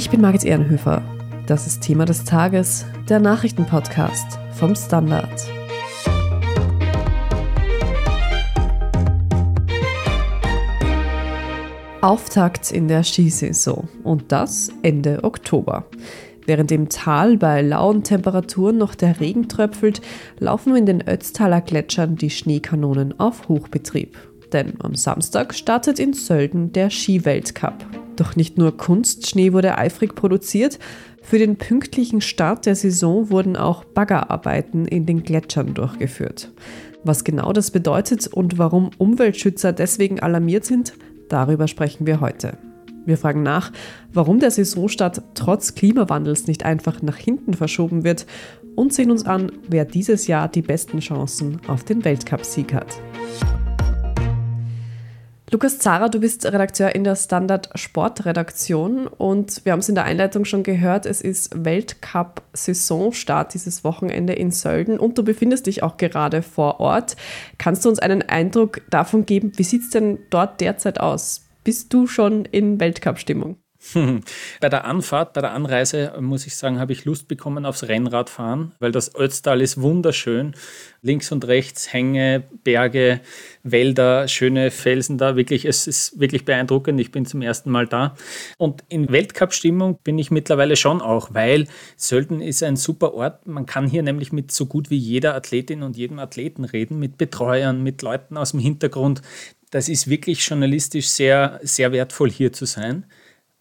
Ich bin Margit Ehrenhöfer. Das ist Thema des Tages, der Nachrichtenpodcast vom Standard. Auftakt in der Skisaison und das Ende Oktober. Während im Tal bei lauen Temperaturen noch der Regen tröpfelt, laufen in den Ötztaler Gletschern die Schneekanonen auf Hochbetrieb. Denn am Samstag startet in Sölden der Skiweltcup. Doch nicht nur Kunstschnee wurde eifrig produziert, für den pünktlichen Start der Saison wurden auch Baggerarbeiten in den Gletschern durchgeführt. Was genau das bedeutet und warum Umweltschützer deswegen alarmiert sind, darüber sprechen wir heute. Wir fragen nach, warum der Saisonstart trotz Klimawandels nicht einfach nach hinten verschoben wird und sehen uns an, wer dieses Jahr die besten Chancen auf den Weltcupsieg hat. Lukas Zara, du bist Redakteur in der Standard Sportredaktion und wir haben es in der Einleitung schon gehört, es ist Weltcup-Saisonstart dieses Wochenende in Sölden und du befindest dich auch gerade vor Ort. Kannst du uns einen Eindruck davon geben, wie sieht es denn dort derzeit aus? Bist du schon in Weltcup-Stimmung? Bei der Anfahrt, bei der Anreise, muss ich sagen, habe ich Lust bekommen aufs Rennradfahren, weil das Ötztal ist wunderschön. Links und rechts Hänge, Berge, Wälder, schöne Felsen da. Wirklich, es ist wirklich beeindruckend. Ich bin zum ersten Mal da. Und in Weltcup-Stimmung bin ich mittlerweile schon auch, weil Sölden ist ein super Ort. Man kann hier nämlich mit so gut wie jeder Athletin und jedem Athleten reden, mit Betreuern, mit Leuten aus dem Hintergrund. Das ist wirklich journalistisch sehr, sehr wertvoll hier zu sein.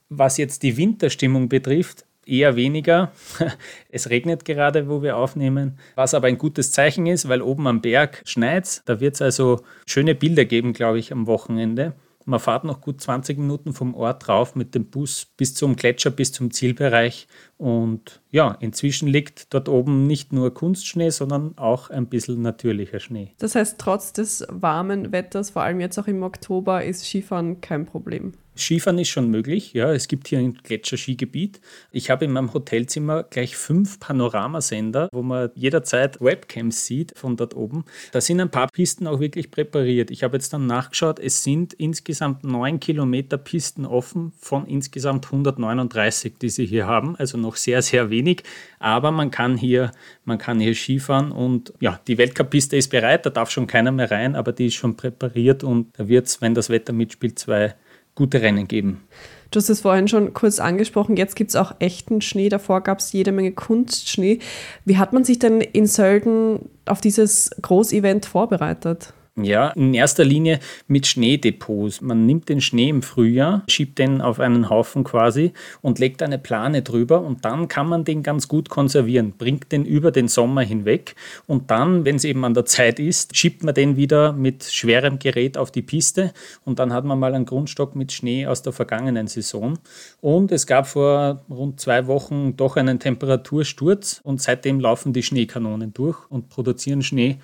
Was jetzt die Winterstimmung betrifft, eher weniger. Es regnet gerade, wo wir aufnehmen, was aber ein gutes Zeichen ist, weil oben am Berg schneit. Da wird es also schöne Bilder geben, glaube ich, am Wochenende. Man fährt noch gut 20 Minuten vom Ort drauf mit dem Bus bis zum Gletscher, bis zum Zielbereich. Und ja, inzwischen liegt dort oben nicht nur Kunstschnee, sondern auch ein bisschen natürlicher Schnee. Das heißt, trotz des warmen Wetters, vor allem jetzt auch im Oktober, ist Skifahren kein Problem. Skifahren ist schon möglich. Ja, es gibt hier ein Gletscherskigebiet. Ich habe in meinem Hotelzimmer gleich fünf Panoramasender, wo man jederzeit Webcams sieht von dort oben. Da sind ein paar Pisten auch wirklich präpariert. Ich habe jetzt dann nachgeschaut, es sind insgesamt neun Kilometer Pisten offen von insgesamt 139, die sie hier haben. Also noch sehr, sehr wenig. Aber man kann hier, man kann hier Skifahren und ja, die Weltcup-Piste ist bereit, da darf schon keiner mehr rein, aber die ist schon präpariert und da wird es, wenn das Wetter mitspielt, zwei gute Rennen geben. Du hast es vorhin schon kurz angesprochen, jetzt gibt es auch echten Schnee, davor gab es jede Menge Kunstschnee. Wie hat man sich denn in Sölden auf dieses Großevent vorbereitet? Ja, in erster Linie mit Schneedepots. Man nimmt den Schnee im Frühjahr, schiebt den auf einen Haufen quasi und legt eine Plane drüber und dann kann man den ganz gut konservieren, bringt den über den Sommer hinweg und dann, wenn es eben an der Zeit ist, schiebt man den wieder mit schwerem Gerät auf die Piste und dann hat man mal einen Grundstock mit Schnee aus der vergangenen Saison. Und es gab vor rund zwei Wochen doch einen Temperatursturz und seitdem laufen die Schneekanonen durch und produzieren Schnee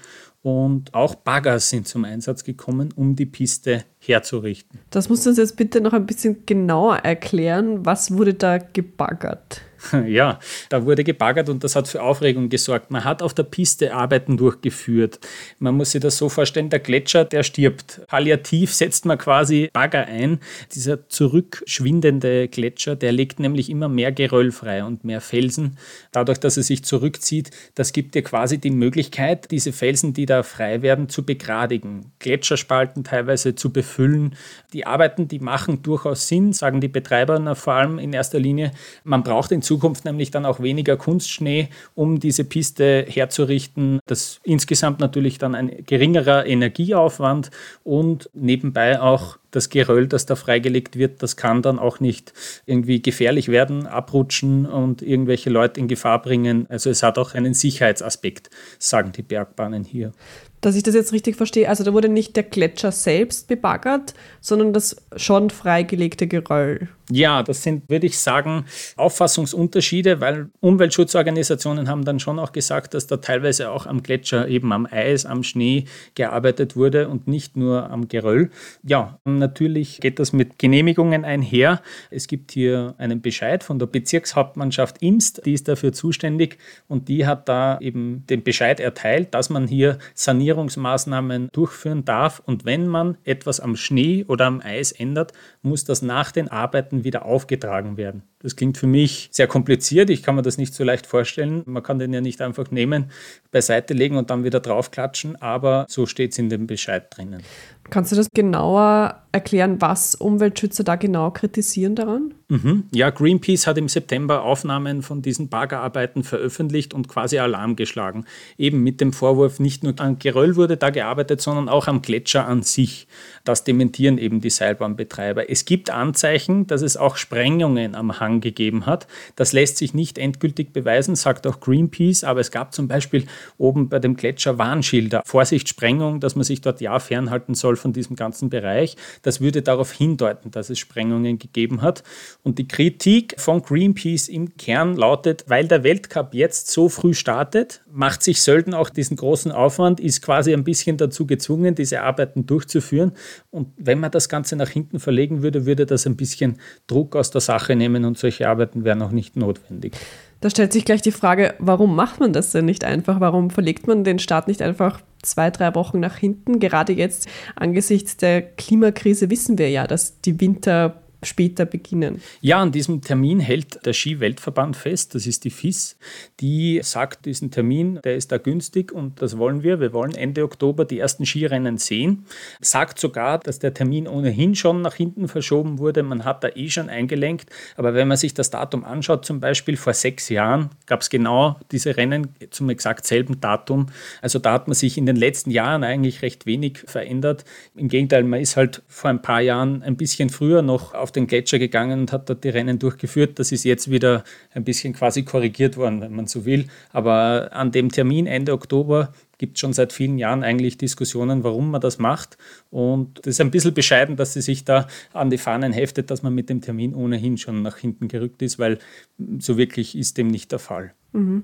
und auch Bagger sind zum Einsatz gekommen, um die Piste herzurichten. Das musst du uns jetzt bitte noch ein bisschen genauer erklären. Was wurde da gebaggert? Ja, da wurde gebaggert und das hat für Aufregung gesorgt. Man hat auf der Piste Arbeiten durchgeführt. Man muss sich das so vorstellen, der Gletscher, der stirbt. Palliativ setzt man quasi Bagger ein. Dieser zurückschwindende Gletscher, der legt nämlich immer mehr Geröll frei und mehr Felsen. Dadurch, dass er sich zurückzieht, das gibt dir quasi die Möglichkeit, diese Felsen, die da frei werden, zu begradigen. Gletscherspalten teilweise zu befüllen. Die Arbeiten, die machen durchaus Sinn, sagen die Betreiber vor allem in erster Linie. Man braucht in Zukunft Zukunft nämlich dann auch weniger Kunstschnee, um diese Piste herzurichten. Das insgesamt natürlich dann ein geringerer Energieaufwand und nebenbei auch das Geröll, das da freigelegt wird, das kann dann auch nicht irgendwie gefährlich werden, abrutschen und irgendwelche Leute in Gefahr bringen. Also es hat auch einen Sicherheitsaspekt, sagen die Bergbahnen hier dass ich das jetzt richtig verstehe. Also da wurde nicht der Gletscher selbst bebaggert, sondern das schon freigelegte Geröll. Ja, das sind, würde ich sagen, Auffassungsunterschiede, weil Umweltschutzorganisationen haben dann schon auch gesagt, dass da teilweise auch am Gletscher, eben am Eis, am Schnee gearbeitet wurde und nicht nur am Geröll. Ja, natürlich geht das mit Genehmigungen einher. Es gibt hier einen Bescheid von der Bezirkshauptmannschaft Imst, die ist dafür zuständig und die hat da eben den Bescheid erteilt, dass man hier Sanierung Sanierungsmaßnahmen durchführen darf. Und wenn man etwas am Schnee oder am Eis ändert, muss das nach den Arbeiten wieder aufgetragen werden. Das klingt für mich sehr kompliziert. Ich kann mir das nicht so leicht vorstellen. Man kann den ja nicht einfach nehmen, beiseite legen und dann wieder draufklatschen, aber so steht es in dem Bescheid drinnen. Kannst du das genauer erklären, was Umweltschützer da genau kritisieren daran? Mhm. Ja, Greenpeace hat im September Aufnahmen von diesen Baggerarbeiten veröffentlicht und quasi Alarm geschlagen. Eben mit dem Vorwurf, nicht nur an Geröll wurde da gearbeitet, sondern auch am Gletscher an sich. Das dementieren eben die Seilbahnbetreiber. Es gibt Anzeichen, dass es auch Sprengungen am Hang gegeben hat. Das lässt sich nicht endgültig beweisen, sagt auch Greenpeace, aber es gab zum Beispiel oben bei dem Gletscher Warnschilder. Vorsicht, Sprengung, dass man sich dort ja fernhalten soll von diesem ganzen Bereich. Das würde darauf hindeuten, dass es Sprengungen gegeben hat. Und die Kritik von Greenpeace im Kern lautet, weil der Weltcup jetzt so früh startet, macht sich Sölden auch diesen großen Aufwand, ist quasi ein bisschen dazu gezwungen, diese Arbeiten durchzuführen. Und wenn man das Ganze nach hinten verlegen würde, würde das ein bisschen Druck aus der Sache nehmen und solche Arbeiten wären auch nicht notwendig. Da stellt sich gleich die Frage, warum macht man das denn nicht einfach? Warum verlegt man den Start nicht einfach zwei, drei Wochen nach hinten? Gerade jetzt angesichts der Klimakrise wissen wir ja, dass die Winter später beginnen. Ja, an diesem Termin hält der Ski-Weltverband fest, das ist die FIS, die sagt, diesen Termin, der ist da günstig und das wollen wir. Wir wollen Ende Oktober die ersten Skirennen sehen. Sagt sogar, dass der Termin ohnehin schon nach hinten verschoben wurde. Man hat da eh schon eingelenkt. Aber wenn man sich das Datum anschaut, zum Beispiel vor sechs Jahren gab es genau diese Rennen zum exakt selben Datum. Also da hat man sich in den letzten Jahren eigentlich recht wenig verändert. Im Gegenteil, man ist halt vor ein paar Jahren ein bisschen früher noch auf den Gletscher gegangen und hat dort die Rennen durchgeführt. Das ist jetzt wieder ein bisschen quasi korrigiert worden, wenn man so will. Aber an dem Termin Ende Oktober gibt es schon seit vielen Jahren eigentlich Diskussionen, warum man das macht. Und das ist ein bisschen bescheiden, dass sie sich da an die Fahnen heftet, dass man mit dem Termin ohnehin schon nach hinten gerückt ist, weil so wirklich ist dem nicht der Fall. Mhm.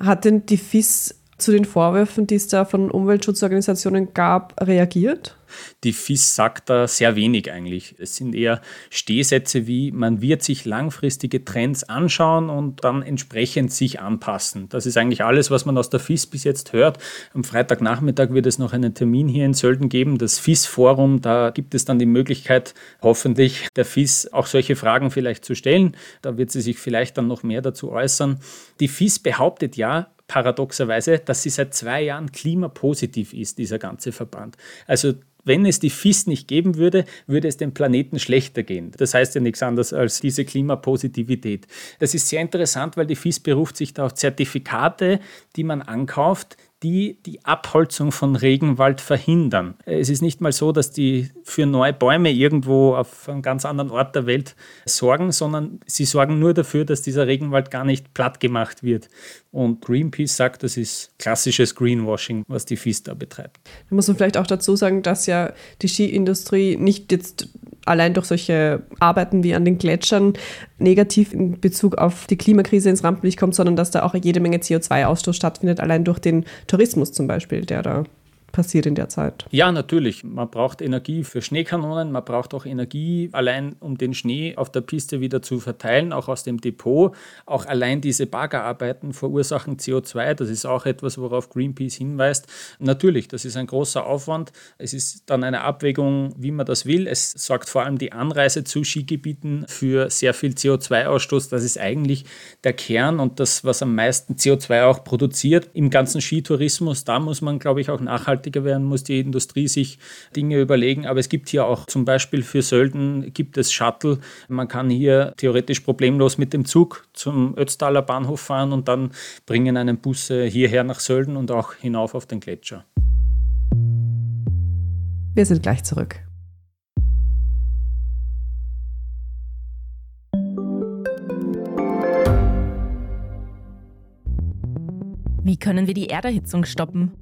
Hat denn die FIS zu den Vorwürfen, die es da von Umweltschutzorganisationen gab, reagiert? Die FIS sagt da sehr wenig eigentlich. Es sind eher Stehsätze wie, man wird sich langfristige Trends anschauen und dann entsprechend sich anpassen. Das ist eigentlich alles, was man aus der FIS bis jetzt hört. Am Freitagnachmittag wird es noch einen Termin hier in Sölden geben, das FIS-Forum. Da gibt es dann die Möglichkeit, hoffentlich der FIS auch solche Fragen vielleicht zu stellen. Da wird sie sich vielleicht dann noch mehr dazu äußern. Die FIS behauptet ja, paradoxerweise, dass sie seit zwei Jahren klimapositiv ist, dieser ganze Verband. Also wenn es die FIS nicht geben würde, würde es dem Planeten schlechter gehen. Das heißt ja nichts anderes als diese Klimapositivität. Das ist sehr interessant, weil die FIS beruft sich da auf Zertifikate, die man ankauft, die die Abholzung von Regenwald verhindern. Es ist nicht mal so, dass die für neue Bäume irgendwo auf einem ganz anderen Ort der Welt sorgen, sondern sie sorgen nur dafür, dass dieser Regenwald gar nicht platt gemacht wird. Und Greenpeace sagt, das ist klassisches Greenwashing, was die FIS da betreibt. Da muss man vielleicht auch dazu sagen, dass ja die Skiindustrie nicht jetzt allein durch solche Arbeiten wie an den Gletschern negativ in Bezug auf die Klimakrise ins Rampenlicht kommt, sondern dass da auch jede Menge CO2-Ausstoß stattfindet, allein durch den Tourismus zum Beispiel, der da passiert in der Zeit. Ja, natürlich. Man braucht Energie für Schneekanonen, man braucht auch Energie allein, um den Schnee auf der Piste wieder zu verteilen, auch aus dem Depot. Auch allein diese Baggerarbeiten verursachen CO2. Das ist auch etwas, worauf Greenpeace hinweist. Natürlich, das ist ein großer Aufwand. Es ist dann eine Abwägung, wie man das will. Es sorgt vor allem die Anreise zu Skigebieten für sehr viel CO2-Ausstoß. Das ist eigentlich der Kern und das, was am meisten CO2 auch produziert im ganzen Skitourismus. Da muss man, glaube ich, auch nachhaltig nachhaltiger werden, muss die Industrie sich Dinge überlegen. Aber es gibt hier auch zum Beispiel für Sölden gibt es Shuttle. Man kann hier theoretisch problemlos mit dem Zug zum Ötztaler Bahnhof fahren und dann bringen einen Busse hierher nach Sölden und auch hinauf auf den Gletscher. Wir sind gleich zurück. Wie können wir die Erderhitzung stoppen?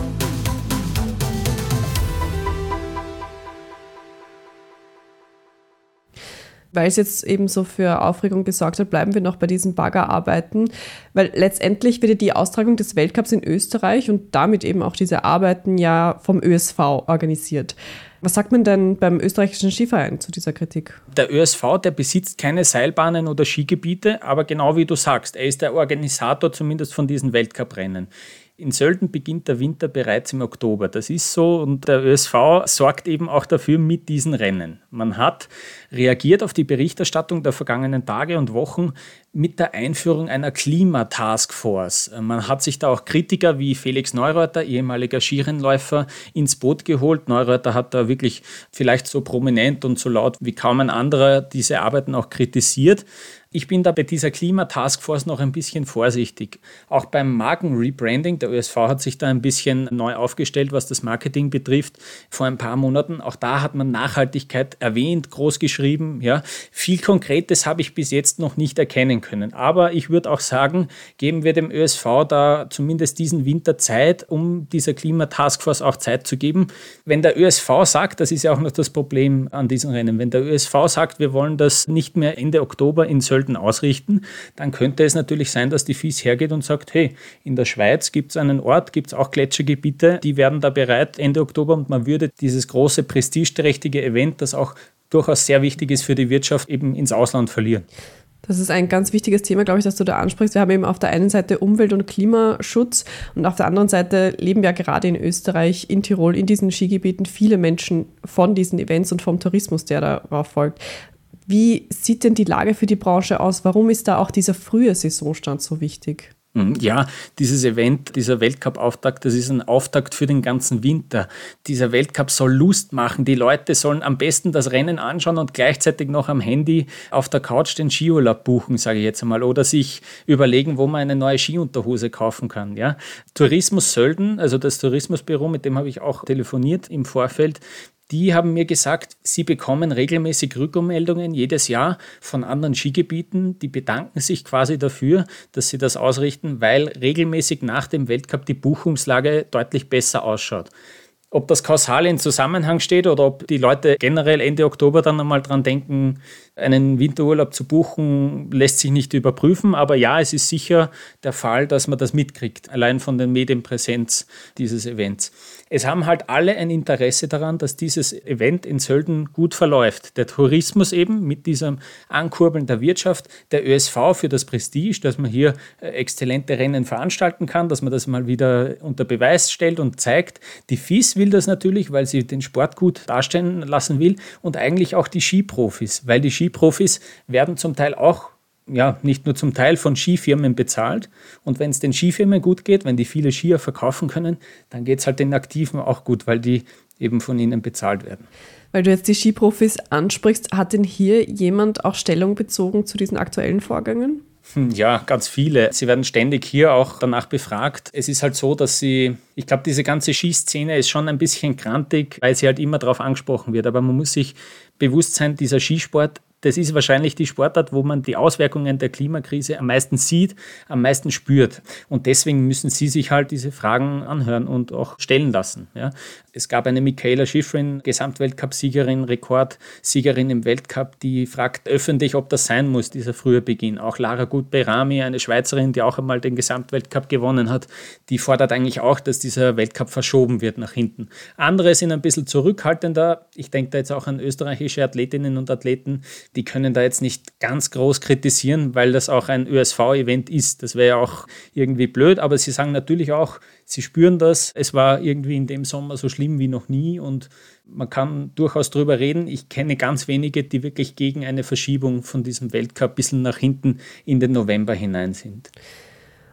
Weil es jetzt eben so für Aufregung gesorgt hat, bleiben wir noch bei diesen Baggerarbeiten, weil letztendlich wird ja die Austragung des Weltcups in Österreich und damit eben auch diese Arbeiten ja vom ÖSV organisiert. Was sagt man denn beim österreichischen Skiverein zu dieser Kritik? Der ÖSV, der besitzt keine Seilbahnen oder Skigebiete, aber genau wie du sagst, er ist der Organisator zumindest von diesen Weltcuprennen. In Sölden beginnt der Winter bereits im Oktober. Das ist so und der ÖSV sorgt eben auch dafür mit diesen Rennen. Man hat reagiert auf die Berichterstattung der vergangenen Tage und Wochen mit der Einführung einer Klimataskforce. Man hat sich da auch Kritiker wie Felix Neureuter, ehemaliger Skirennläufer, ins Boot geholt. Neureuter hat da wirklich vielleicht so prominent und so laut wie kaum ein anderer diese Arbeiten auch kritisiert. Ich bin da bei dieser Klimataskforce noch ein bisschen vorsichtig. Auch beim Markenrebranding, der ÖSV hat sich da ein bisschen neu aufgestellt, was das Marketing betrifft, vor ein paar Monaten. Auch da hat man Nachhaltigkeit erwähnt, groß geschrieben. Ja. Viel Konkretes habe ich bis jetzt noch nicht erkennen können. Aber ich würde auch sagen, geben wir dem ÖSV da zumindest diesen Winter Zeit, um dieser Klimataskforce auch Zeit zu geben. Wenn der ÖSV sagt, das ist ja auch noch das Problem an diesen Rennen, wenn der ÖSV sagt, wir wollen das nicht mehr Ende Oktober in Sölden ausrichten, dann könnte es natürlich sein, dass die FIS hergeht und sagt, hey, in der Schweiz gibt es einen Ort, gibt es auch Gletschergebiete, die werden da bereit Ende Oktober und man würde dieses große prestigeträchtige Event, das auch durchaus sehr wichtig ist für die Wirtschaft, eben ins Ausland verlieren. Das ist ein ganz wichtiges Thema, glaube ich, das du da ansprichst. Wir haben eben auf der einen Seite Umwelt- und Klimaschutz und auf der anderen Seite leben ja gerade in Österreich, in Tirol, in diesen Skigebieten viele Menschen von diesen Events und vom Tourismus, der darauf folgt. Wie sieht denn die Lage für die Branche aus? Warum ist da auch dieser frühe Saisonstand so wichtig? Mhm, ja, dieses Event, dieser Weltcup-Auftakt, das ist ein Auftakt für den ganzen Winter. Dieser Weltcup soll Lust machen. Die Leute sollen am besten das Rennen anschauen und gleichzeitig noch am Handy auf der Couch den Skiurlaub buchen, sage ich jetzt einmal, oder sich überlegen, wo man eine neue Skiunterhose kaufen kann. Ja? Tourismus Sölden, also das Tourismusbüro, mit dem habe ich auch telefoniert im Vorfeld, die haben mir gesagt, sie bekommen regelmäßig Rückmeldungen jedes Jahr von anderen Skigebieten. Die bedanken sich quasi dafür, dass sie das ausrichten, weil regelmäßig nach dem Weltcup die Buchungslage deutlich besser ausschaut. Ob das kausal in Zusammenhang steht oder ob die Leute generell Ende Oktober dann einmal dran denken, einen Winterurlaub zu buchen, lässt sich nicht überprüfen. Aber ja, es ist sicher der Fall, dass man das mitkriegt, allein von der Medienpräsenz dieses Events. Es haben halt alle ein Interesse daran, dass dieses Event in Sölden gut verläuft. Der Tourismus eben mit diesem Ankurbeln der Wirtschaft, der ÖSV für das Prestige, dass man hier äh, exzellente Rennen veranstalten kann, dass man das mal wieder unter Beweis stellt und zeigt. Die FIS will das natürlich, weil sie den Sport gut darstellen lassen will und eigentlich auch die Skiprofis, weil die Skiprofis werden zum Teil auch ja, nicht nur zum Teil von Skifirmen bezahlt. Und wenn es den Skifirmen gut geht, wenn die viele Skier verkaufen können, dann geht es halt den Aktiven auch gut, weil die eben von ihnen bezahlt werden. Weil du jetzt die Skiprofis ansprichst, hat denn hier jemand auch Stellung bezogen zu diesen aktuellen Vorgängen? Hm, ja, ganz viele. Sie werden ständig hier auch danach befragt. Es ist halt so, dass sie, ich glaube, diese ganze Skiszene ist schon ein bisschen krantig, weil sie halt immer darauf angesprochen wird. Aber man muss sich bewusst sein, dieser Skisport das ist wahrscheinlich die Sportart, wo man die Auswirkungen der Klimakrise am meisten sieht, am meisten spürt. Und deswegen müssen Sie sich halt diese Fragen anhören und auch stellen lassen. Ja. Es gab eine Michaela Schifrin, Gesamtweltcup-Siegerin, Rekordsiegerin im Weltcup, die fragt öffentlich, ob das sein muss, dieser frühe Beginn. Auch Lara Gut-Berami, eine Schweizerin, die auch einmal den Gesamtweltcup gewonnen hat, die fordert eigentlich auch, dass dieser Weltcup verschoben wird nach hinten. Andere sind ein bisschen zurückhaltender. Ich denke da jetzt auch an österreichische Athletinnen und Athleten, die können da jetzt nicht ganz groß kritisieren, weil das auch ein ÖSV-Event ist. Das wäre ja auch irgendwie blöd, aber sie sagen natürlich auch, sie spüren das. Es war irgendwie in dem Sommer so schlimm wie noch nie und man kann durchaus darüber reden. Ich kenne ganz wenige, die wirklich gegen eine Verschiebung von diesem Weltcup ein bisschen nach hinten in den November hinein sind.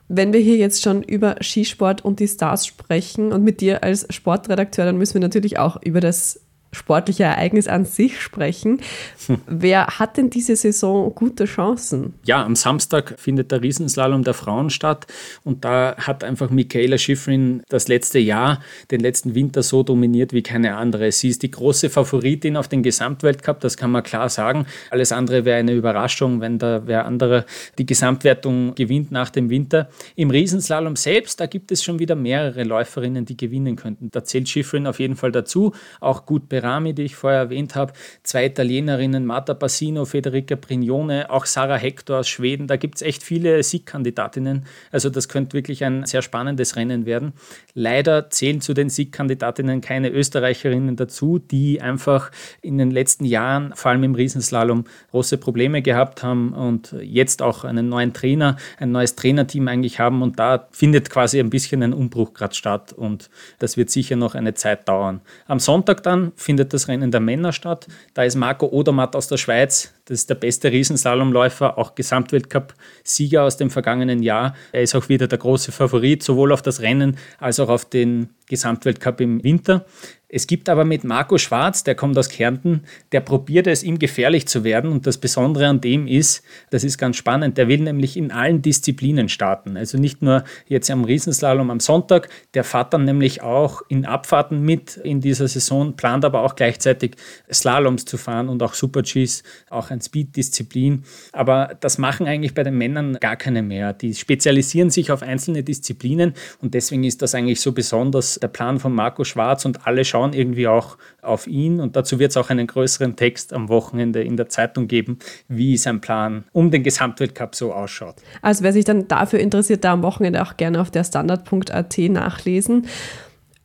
Wenn wir hier jetzt schon über Skisport und die Stars sprechen und mit dir als Sportredakteur, dann müssen wir natürlich auch über das sportliche Ereignis an sich sprechen. Hm. Wer hat denn diese Saison gute Chancen? Ja, am Samstag findet der Riesenslalom der Frauen statt und da hat einfach Michaela Schifrin das letzte Jahr, den letzten Winter so dominiert wie keine andere. Sie ist die große Favoritin auf den Gesamtweltcup, das kann man klar sagen. Alles andere wäre eine Überraschung, wenn da wer andere die Gesamtwertung gewinnt nach dem Winter. Im Riesenslalom selbst, da gibt es schon wieder mehrere Läuferinnen, die gewinnen könnten. Da zählt Schifrin auf jeden Fall dazu, auch gut bei Berami, die ich vorher erwähnt habe, zwei Italienerinnen, Marta Bassino, Federica Brignone, auch Sarah Hector aus Schweden. Da gibt es echt viele Siegkandidatinnen. Also das könnte wirklich ein sehr spannendes Rennen werden. Leider zählen zu den Siegkandidatinnen keine Österreicherinnen dazu, die einfach in den letzten Jahren, vor allem im Riesenslalom, große Probleme gehabt haben und jetzt auch einen neuen Trainer, ein neues Trainerteam eigentlich haben. Und da findet quasi ein bisschen ein Umbruch gerade statt und das wird sicher noch eine Zeit dauern. Am Sonntag dann findet das Rennen der Männer statt. Da ist Marco Odermatt aus der Schweiz, das ist der beste Riesenslalomläufer, auch Gesamtweltcup-Sieger aus dem vergangenen Jahr. Er ist auch wieder der große Favorit, sowohl auf das Rennen als auch auf den Gesamtweltcup im Winter. Es gibt aber mit Marco Schwarz, der kommt aus Kärnten, der probiert es, ihm gefährlich zu werden. Und das Besondere an dem ist, das ist ganz spannend, der will nämlich in allen Disziplinen starten. Also nicht nur jetzt am Riesenslalom am Sonntag, der fährt dann nämlich auch in Abfahrten mit in dieser Saison, plant aber auch gleichzeitig Slaloms zu fahren und auch Super-Gs, auch ein Speed-Disziplin. Aber das machen eigentlich bei den Männern gar keine mehr. Die spezialisieren sich auf einzelne Disziplinen und deswegen ist das eigentlich so besonders, der Plan von Marco Schwarz und alle schauen schauen irgendwie auch auf ihn und dazu wird es auch einen größeren Text am Wochenende in der Zeitung geben, wie sein Plan um den Gesamtweltcup so ausschaut. Also wer sich dann dafür interessiert, da am Wochenende auch gerne auf der Standard.at nachlesen.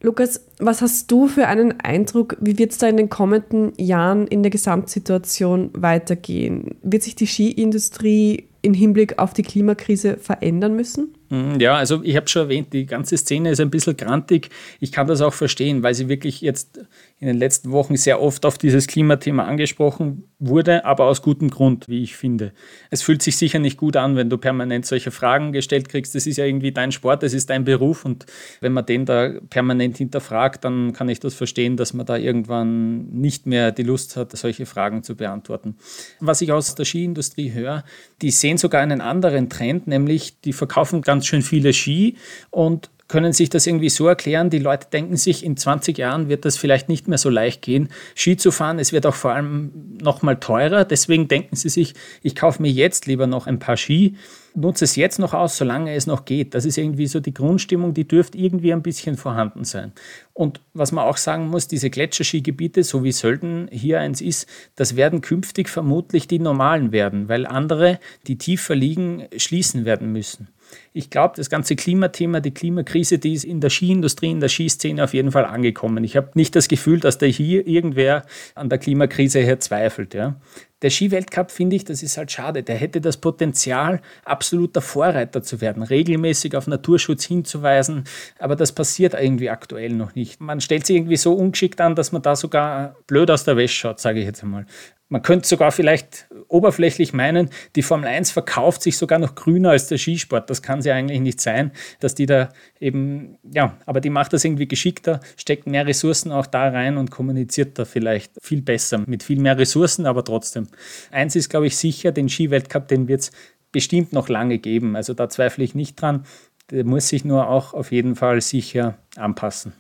Lukas, was hast du für einen Eindruck, wie wird es da in den kommenden Jahren in der Gesamtsituation weitergehen? Wird sich die Skiindustrie im Hinblick auf die Klimakrise verändern müssen? Mhm, ja, also ich habe schon erwähnt, die ganze Szene ist ein bisschen grantig. Ich kann das auch verstehen, weil sie wirklich jetzt in den letzten Wochen sehr oft auf dieses Klimathema angesprochen wurde, aber aus gutem Grund, wie ich finde. Es fühlt sich sicher nicht gut an, wenn du permanent solche Fragen gestellt kriegst. Das ist ja irgendwie dein Sport, das ist dein Beruf und wenn man den da permanent hinterfragt, dann kann ich das verstehen, dass man da irgendwann nicht mehr die Lust hat, solche Fragen zu beantworten. Was ich aus der Skiindustrie höre, die sehen sogar einen anderen Trend, nämlich die verkaufen ganz schön viele Ski und können sich das irgendwie so erklären, die Leute denken sich, in 20 Jahren wird das vielleicht nicht mehr so leicht gehen, Ski zu fahren. Es wird auch vor allem noch mal teurer. Deswegen denken sie sich, ich kaufe mir jetzt lieber noch ein paar Ski, nutze es jetzt noch aus, solange es noch geht. Das ist irgendwie so die Grundstimmung, die dürfte irgendwie ein bisschen vorhanden sein. Und was man auch sagen muss, diese Gletscherskigebiete, so wie Sölden hier eins ist, das werden künftig vermutlich die normalen werden, weil andere, die tiefer liegen, schließen werden müssen ich glaube, das ganze Klimathema, die Klimakrise, die ist in der Skiindustrie, in der Skiszene auf jeden Fall angekommen. Ich habe nicht das Gefühl, dass da hier irgendwer an der Klimakrise her zweifelt. Ja. Der Skiweltcup, finde ich, das ist halt schade. Der hätte das Potenzial, absoluter Vorreiter zu werden, regelmäßig auf Naturschutz hinzuweisen. Aber das passiert irgendwie aktuell noch nicht. Man stellt sich irgendwie so ungeschickt an, dass man da sogar blöd aus der Wäsche schaut, sage ich jetzt einmal. Man könnte sogar vielleicht oberflächlich meinen, die Formel 1 verkauft sich sogar noch grüner als der Skisport. Das kann sie eigentlich nicht sein, dass die da eben, ja, aber die macht das irgendwie geschickter, steckt mehr Ressourcen auch da rein und kommuniziert da vielleicht viel besser mit viel mehr Ressourcen, aber trotzdem. Eins ist, glaube ich, sicher, den Skiweltcup, den wird es bestimmt noch lange geben. Also da zweifle ich nicht dran. Der muss sich nur auch auf jeden Fall sicher anpassen.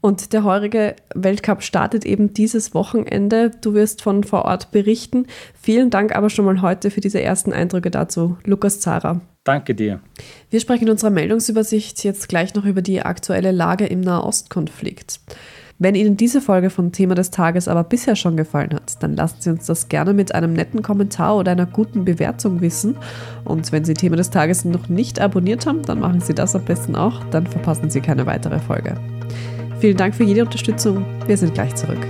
Und der heurige Weltcup startet eben dieses Wochenende. Du wirst von vor Ort berichten. Vielen Dank aber schon mal heute für diese ersten Eindrücke dazu, Lukas Zara. Danke dir. Wir sprechen in unserer Meldungsübersicht jetzt gleich noch über die aktuelle Lage im Nahostkonflikt. Wenn Ihnen diese Folge von Thema des Tages aber bisher schon gefallen hat, dann lassen Sie uns das gerne mit einem netten Kommentar oder einer guten Bewertung wissen. Und wenn Sie Thema des Tages noch nicht abonniert haben, dann machen Sie das am besten auch, dann verpassen Sie keine weitere Folge. Vielen Dank für jede Unterstützung. Wir sind gleich zurück.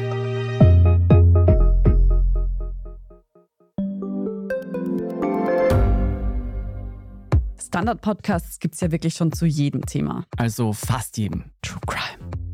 Standard-Podcasts gibt es ja wirklich schon zu jedem Thema. Also fast jedem. True Crime.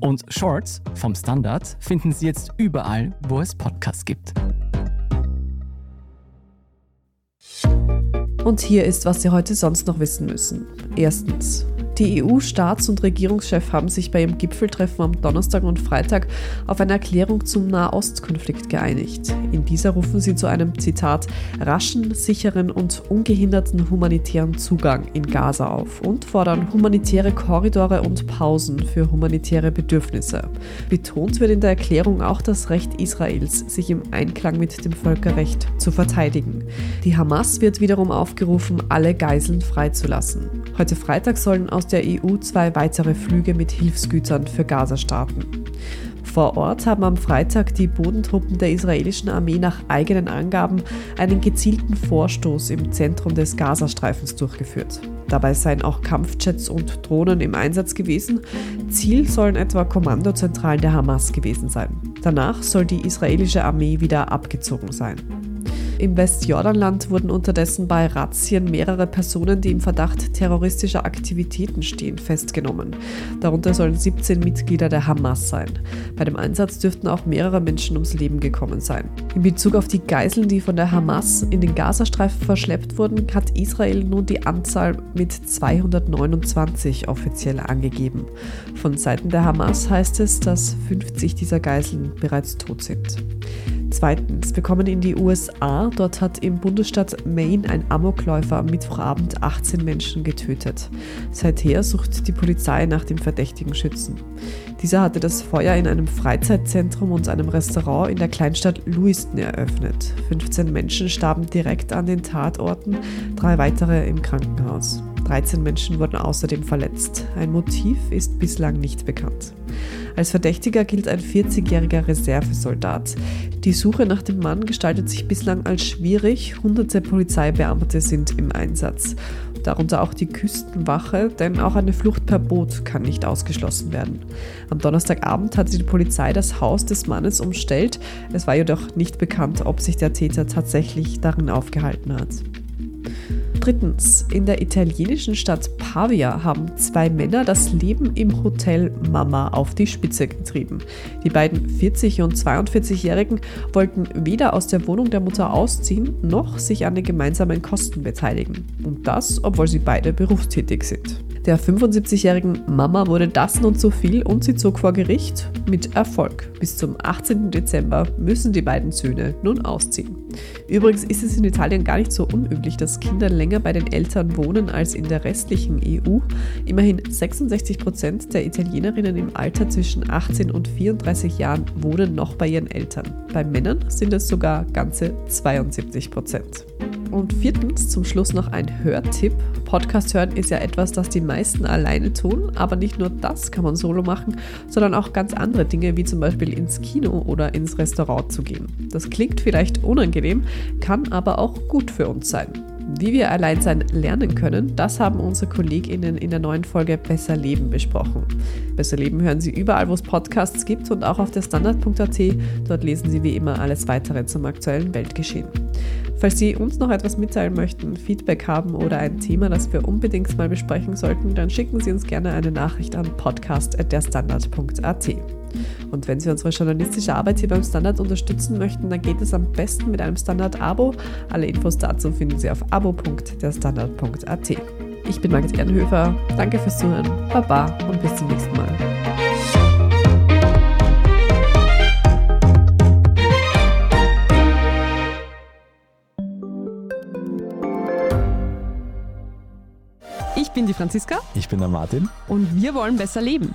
Und Shorts vom Standard finden Sie jetzt überall, wo es Podcasts gibt. Und hier ist, was Sie heute sonst noch wissen müssen. Erstens. Die EU-Staats- und Regierungschefs haben sich bei ihrem Gipfeltreffen am Donnerstag und Freitag auf eine Erklärung zum Nahostkonflikt geeinigt. In dieser rufen sie zu einem Zitat raschen, sicheren und ungehinderten humanitären Zugang in Gaza auf und fordern humanitäre Korridore und Pausen für humanitäre Bedürfnisse. Betont wird in der Erklärung auch das Recht Israels, sich im Einklang mit dem Völkerrecht zu verteidigen. Die Hamas wird wiederum aufgerufen, alle Geiseln freizulassen. Heute Freitag sollen aus der EU zwei weitere Flüge mit Hilfsgütern für Gaza starten. Vor Ort haben am Freitag die Bodentruppen der israelischen Armee nach eigenen Angaben einen gezielten Vorstoß im Zentrum des Gazastreifens durchgeführt. Dabei seien auch Kampfjets und Drohnen im Einsatz gewesen. Ziel sollen etwa Kommandozentralen der Hamas gewesen sein. Danach soll die israelische Armee wieder abgezogen sein. Im Westjordanland wurden unterdessen bei Razzien mehrere Personen, die im Verdacht terroristischer Aktivitäten stehen, festgenommen. Darunter sollen 17 Mitglieder der Hamas sein. Bei dem Einsatz dürften auch mehrere Menschen ums Leben gekommen sein. In Bezug auf die Geiseln, die von der Hamas in den Gazastreifen verschleppt wurden, hat Israel nun die Anzahl mit 229 offiziell angegeben. Von Seiten der Hamas heißt es, dass 50 dieser Geiseln bereits tot sind. Zweitens, wir kommen in die USA. Dort hat im Bundesstaat Maine ein Amokläufer am Mittwochabend 18 Menschen getötet. Seither sucht die Polizei nach dem verdächtigen Schützen. Dieser hatte das Feuer in einem Freizeitzentrum und einem Restaurant in der Kleinstadt Lewiston eröffnet. 15 Menschen starben direkt an den Tatorten, drei weitere im Krankenhaus. 13 Menschen wurden außerdem verletzt. Ein Motiv ist bislang nicht bekannt. Als Verdächtiger gilt ein 40-jähriger Reservesoldat. Die Suche nach dem Mann gestaltet sich bislang als schwierig. Hunderte Polizeibeamte sind im Einsatz. Darunter auch die Küstenwache, denn auch eine Flucht per Boot kann nicht ausgeschlossen werden. Am Donnerstagabend hat die Polizei das Haus des Mannes umstellt. Es war jedoch nicht bekannt, ob sich der Täter tatsächlich darin aufgehalten hat. Drittens, in der italienischen Stadt Pavia haben zwei Männer das Leben im Hotel Mama auf die Spitze getrieben. Die beiden 40- und 42-Jährigen wollten weder aus der Wohnung der Mutter ausziehen, noch sich an den gemeinsamen Kosten beteiligen. Und das, obwohl sie beide berufstätig sind. Der 75-jährigen Mama wurde das nun zu viel und sie zog vor Gericht mit Erfolg. Bis zum 18. Dezember müssen die beiden Söhne nun ausziehen. Übrigens ist es in Italien gar nicht so unüblich, dass Kinder länger bei den Eltern wohnen als in der restlichen EU. Immerhin 66 Prozent der Italienerinnen im Alter zwischen 18 und 34 Jahren wohnen noch bei ihren Eltern. Bei Männern sind es sogar ganze 72 Prozent. Und viertens, zum Schluss noch ein Hörtipp. Podcast hören ist ja etwas, das die meisten alleine tun, aber nicht nur das kann man solo machen, sondern auch ganz andere Dinge, wie zum Beispiel ins Kino oder ins Restaurant zu gehen. Das klingt vielleicht unangenehm, kann aber auch gut für uns sein. Wie wir Alleinsein lernen können, das haben unsere KollegInnen in der neuen Folge Besser Leben besprochen. Besser Leben hören Sie überall, wo es Podcasts gibt und auch auf der Standard.at. Dort lesen Sie wie immer alles weitere zum aktuellen Weltgeschehen. Falls Sie uns noch etwas mitteilen möchten, Feedback haben oder ein Thema, das wir unbedingt mal besprechen sollten, dann schicken Sie uns gerne eine Nachricht an podcast.derstandard.at. Und wenn Sie unsere journalistische Arbeit hier beim Standard unterstützen möchten, dann geht es am besten mit einem Standard-Abo. Alle Infos dazu finden Sie auf abo.derstandard.at. Ich bin Margit Ehrenhöfer. Danke fürs Zuhören. Baba und bis zum nächsten Mal. Ich bin die Franziska Ich bin der Martin. und wir wollen besser leben.